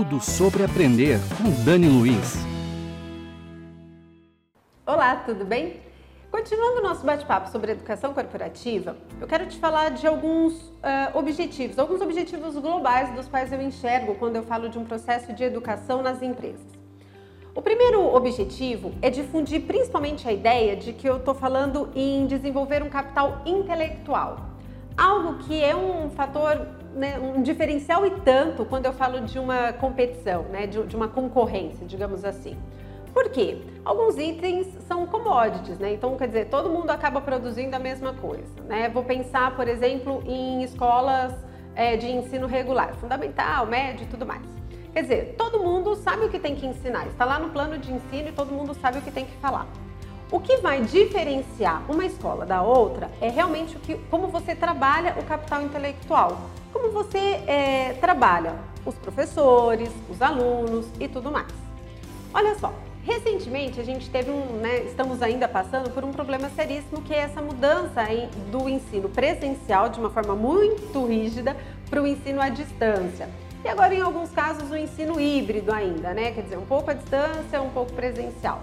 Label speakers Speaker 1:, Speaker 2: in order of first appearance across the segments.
Speaker 1: Tudo sobre aprender com Dani Luiz.
Speaker 2: Olá, tudo bem? Continuando o nosso bate-papo sobre educação corporativa, eu quero te falar de alguns uh, objetivos, alguns objetivos globais dos quais eu enxergo quando eu falo de um processo de educação nas empresas. O primeiro objetivo é difundir principalmente a ideia de que eu estou falando em desenvolver um capital intelectual, algo que é um fator, né, um diferencial e tanto quando eu falo de uma competição, né, de, de uma concorrência, digamos assim. Por quê? Alguns itens são commodities, né? Então, quer dizer, todo mundo acaba produzindo a mesma coisa, né? Vou pensar, por exemplo, em escolas é, de ensino regular, fundamental, médio e tudo mais. Quer dizer, todo mundo sabe o que tem que ensinar, está lá no plano de ensino e todo mundo sabe o que tem que falar. O que vai diferenciar uma escola da outra é realmente o que, como você trabalha o capital intelectual, como você é, trabalha os professores, os alunos e tudo mais. Olha só, recentemente a gente teve um, né, estamos ainda passando por um problema seríssimo que é essa mudança em, do ensino presencial de uma forma muito rígida para o ensino à distância. E agora, em alguns casos, o ensino híbrido ainda, né? Quer dizer, um pouco à distância, um pouco presencial.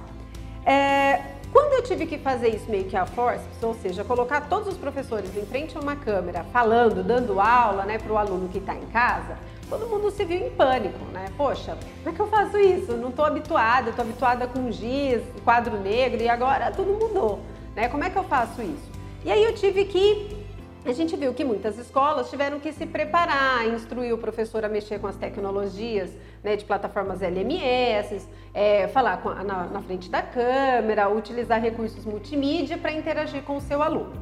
Speaker 2: É, quando eu tive que fazer isso meio que a força, ou seja, colocar todos os professores em frente a uma câmera, falando, dando aula né, para o aluno que está em casa, todo mundo se viu em pânico, né? Poxa, como é que eu faço isso? não estou habituada, estou habituada com giz, quadro negro e agora tudo mudou, né? Como é que eu faço isso? E aí eu tive que a gente viu que muitas escolas tiveram que se preparar, instruir o professor a mexer com as tecnologias né, de plataformas LMS, é, falar a, na, na frente da câmera, utilizar recursos multimídia para interagir com o seu aluno.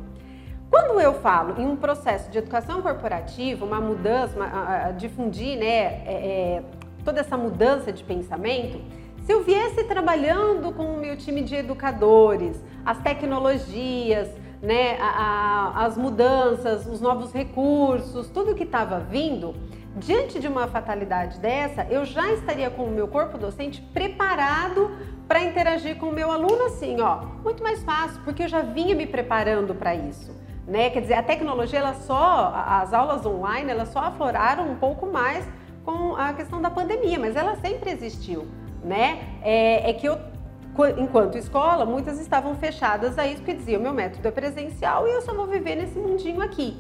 Speaker 2: Quando eu falo em um processo de educação corporativa, uma mudança, uma, a, difundir né, é, é, toda essa mudança de pensamento, se eu viesse trabalhando com o meu time de educadores, as tecnologias, né, a, a, as mudanças, os novos recursos, tudo que estava vindo, diante de uma fatalidade dessa, eu já estaria com o meu corpo docente preparado para interagir com o meu aluno assim, ó, muito mais fácil, porque eu já vinha me preparando para isso. Né? Quer dizer, a tecnologia, ela só, as aulas online, elas só afloraram um pouco mais com a questão da pandemia, mas ela sempre existiu, né? É, é que eu enquanto escola, muitas estavam fechadas a isso, porque diziam, meu método é presencial e eu só vou viver nesse mundinho aqui.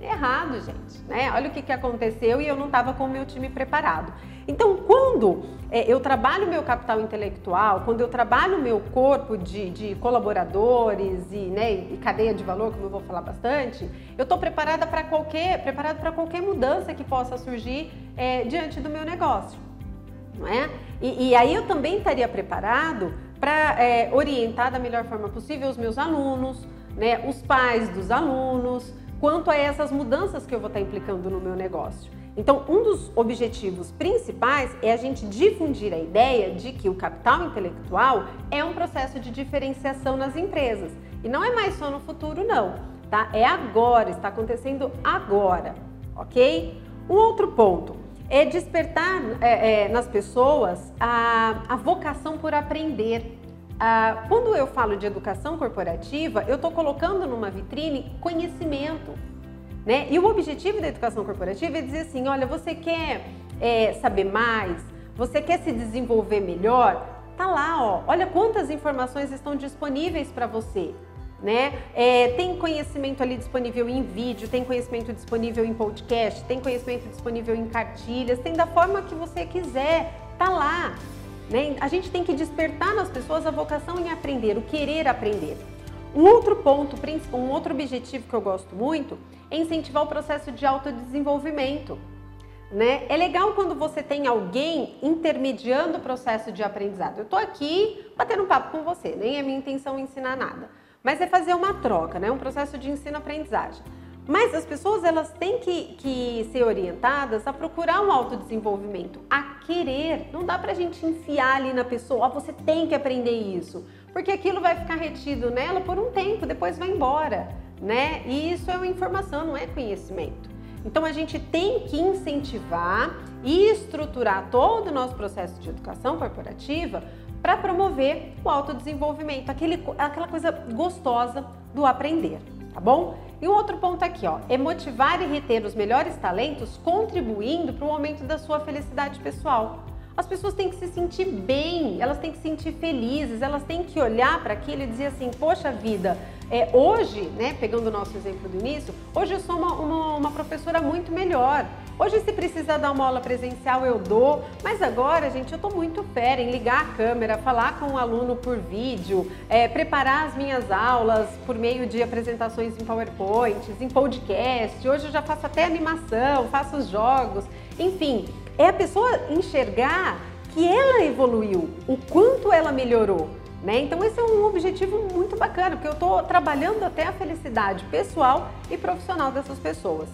Speaker 2: Errado, gente, né? Olha o que, que aconteceu e eu não estava com o meu time preparado. Então, quando é, eu trabalho meu capital intelectual, quando eu trabalho meu corpo de, de colaboradores e, né, e, cadeia de valor, como eu vou falar bastante, eu estou preparada para qualquer, preparado para qualquer mudança que possa surgir é, diante do meu negócio. Não é? E, e aí eu também estaria preparado para é, orientar da melhor forma possível os meus alunos, né, os pais dos alunos, quanto a essas mudanças que eu vou estar implicando no meu negócio. Então, um dos objetivos principais é a gente difundir a ideia de que o capital intelectual é um processo de diferenciação nas empresas. E não é mais só no futuro, não, tá? É agora, está acontecendo agora, ok? Um outro ponto é despertar é, é, nas pessoas a, a vocação por aprender. Ah, quando eu falo de educação corporativa, eu estou colocando numa vitrine conhecimento. Né? E o objetivo da educação corporativa é dizer assim: olha, você quer é, saber mais, você quer se desenvolver melhor? Tá lá, ó. Olha quantas informações estão disponíveis para você né? É, tem conhecimento ali disponível em vídeo, tem conhecimento disponível em podcast, tem conhecimento disponível em cartilhas, tem da forma que você quiser, tá lá. Né? A gente tem que despertar nas pessoas a vocação em aprender, o querer aprender. Um outro ponto, um outro objetivo que eu gosto muito é incentivar o processo de autodesenvolvimento. Né? É legal quando você tem alguém intermediando o processo de aprendizado. Eu estou aqui batendo um papo com você, nem é minha intenção ensinar nada mas é fazer uma troca, né? um processo de ensino-aprendizagem. Mas as pessoas elas têm que, que ser orientadas a procurar um autodesenvolvimento, a querer. Não dá pra gente enfiar ali na pessoa, ó, você tem que aprender isso, porque aquilo vai ficar retido nela por um tempo, depois vai embora, né? E isso é uma informação, não é conhecimento. Então a gente tem que incentivar e estruturar todo o nosso processo de educação corporativa para promover o autodesenvolvimento, aquele, aquela coisa gostosa do aprender, tá bom? E um outro ponto aqui, ó, é motivar e reter os melhores talentos, contribuindo para o aumento da sua felicidade pessoal. As pessoas têm que se sentir bem, elas têm que se sentir felizes, elas têm que olhar para aquilo e dizer assim: poxa vida, é, hoje, né, pegando o nosso exemplo do início, hoje eu sou uma, uma, uma professora muito melhor. Hoje, se precisar dar uma aula presencial, eu dou, mas agora, gente, eu estou muito fera em ligar a câmera, falar com o aluno por vídeo, é, preparar as minhas aulas por meio de apresentações em PowerPoints, em podcast. Hoje eu já faço até animação, faço os jogos, enfim, é a pessoa enxergar que ela evoluiu, o quanto ela melhorou. Né? Então esse é um objetivo muito bacana, porque eu estou trabalhando até a felicidade pessoal e profissional dessas pessoas.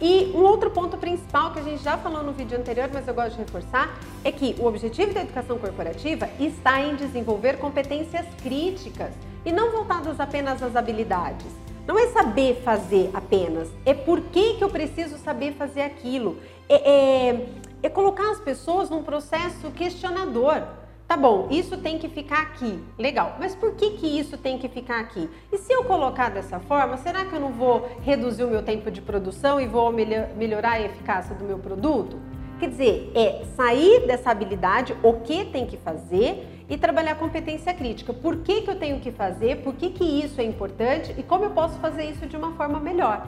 Speaker 2: E um outro ponto principal que a gente já falou no vídeo anterior, mas eu gosto de reforçar, é que o objetivo da educação corporativa está em desenvolver competências críticas e não voltadas apenas às habilidades. Não é saber fazer apenas, é por que, que eu preciso saber fazer aquilo. É, é, é colocar as pessoas num processo questionador. Tá bom, isso tem que ficar aqui. Legal, mas por que, que isso tem que ficar aqui? E se eu colocar dessa forma, será que eu não vou reduzir o meu tempo de produção e vou melhorar a eficácia do meu produto? Quer dizer, é sair dessa habilidade, o que tem que fazer e trabalhar competência crítica. Por que, que eu tenho que fazer? Por que, que isso é importante? E como eu posso fazer isso de uma forma melhor?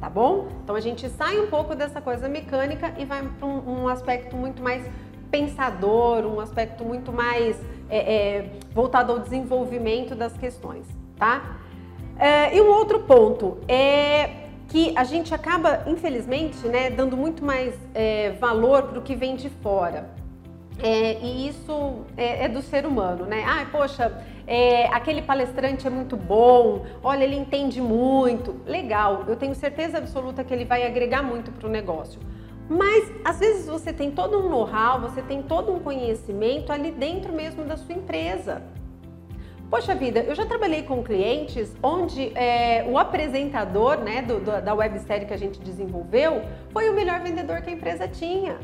Speaker 2: Tá bom? Então a gente sai um pouco dessa coisa mecânica e vai para um, um, aspecto muito mais pensador, um aspecto muito mais é, é, voltado ao desenvolvimento das questões, tá? É, e um outro ponto é que a gente acaba, infelizmente, né, dando muito mais é, valor para o que vem de fora. É, e isso é, é, do ser humano, né? Ai, poxa, é, aquele palestrante é muito bom, olha, ele entende muito. Legal, eu tenho certeza absoluta que ele vai agregar muito para o negócio. Mas às vezes você tem todo um know-how, você tem todo um conhecimento ali dentro mesmo da sua empresa. Poxa vida, eu já trabalhei com clientes onde é, o apresentador né, do, do, da websérie que a gente desenvolveu foi o melhor vendedor que a empresa tinha.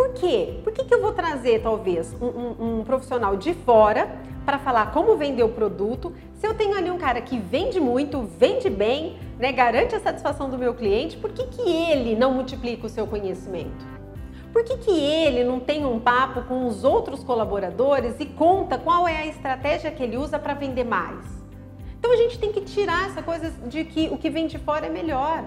Speaker 2: Por quê? Por que, que eu vou trazer, talvez, um, um, um profissional de fora para falar como vender o produto, se eu tenho ali um cara que vende muito, vende bem, né, garante a satisfação do meu cliente, por que, que ele não multiplica o seu conhecimento? Por que, que ele não tem um papo com os outros colaboradores e conta qual é a estratégia que ele usa para vender mais? Então a gente tem que tirar essa coisa de que o que vem de fora é melhor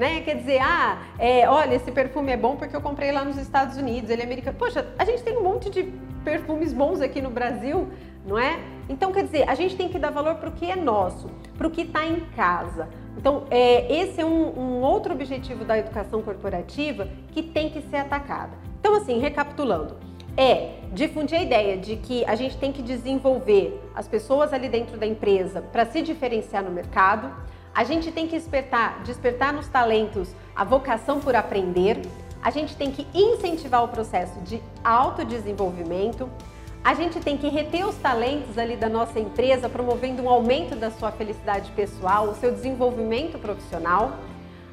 Speaker 2: né? Quer dizer, ah, é, olha, esse perfume é bom porque eu comprei lá nos Estados Unidos, ele é americano. Poxa, a gente tem um monte de perfumes bons aqui no Brasil, não é? Então, quer dizer, a gente tem que dar valor para o que é nosso, para o que está em casa. Então, é, esse é um, um outro objetivo da educação corporativa que tem que ser atacada. Então, assim, recapitulando, é difundir a ideia de que a gente tem que desenvolver as pessoas ali dentro da empresa para se diferenciar no mercado, a gente tem que despertar, despertar nos talentos a vocação por aprender. A gente tem que incentivar o processo de autodesenvolvimento. A gente tem que reter os talentos ali da nossa empresa, promovendo um aumento da sua felicidade pessoal, o seu desenvolvimento profissional.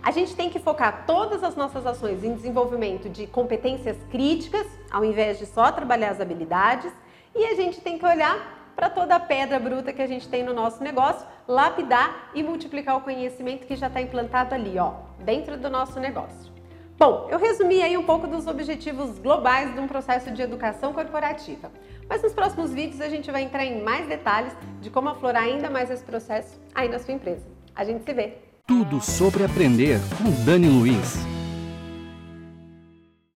Speaker 2: A gente tem que focar todas as nossas ações em desenvolvimento de competências críticas, ao invés de só trabalhar as habilidades. E a gente tem que olhar para toda a pedra bruta que a gente tem no nosso negócio, lapidar e multiplicar o conhecimento que já está implantado ali, ó, dentro do nosso negócio. Bom, eu resumi aí um pouco dos objetivos globais de um processo de educação corporativa. Mas nos próximos vídeos a gente vai entrar em mais detalhes de como aflorar ainda mais esse processo aí na sua empresa. A gente se vê!
Speaker 1: Tudo sobre aprender com Dani Luiz.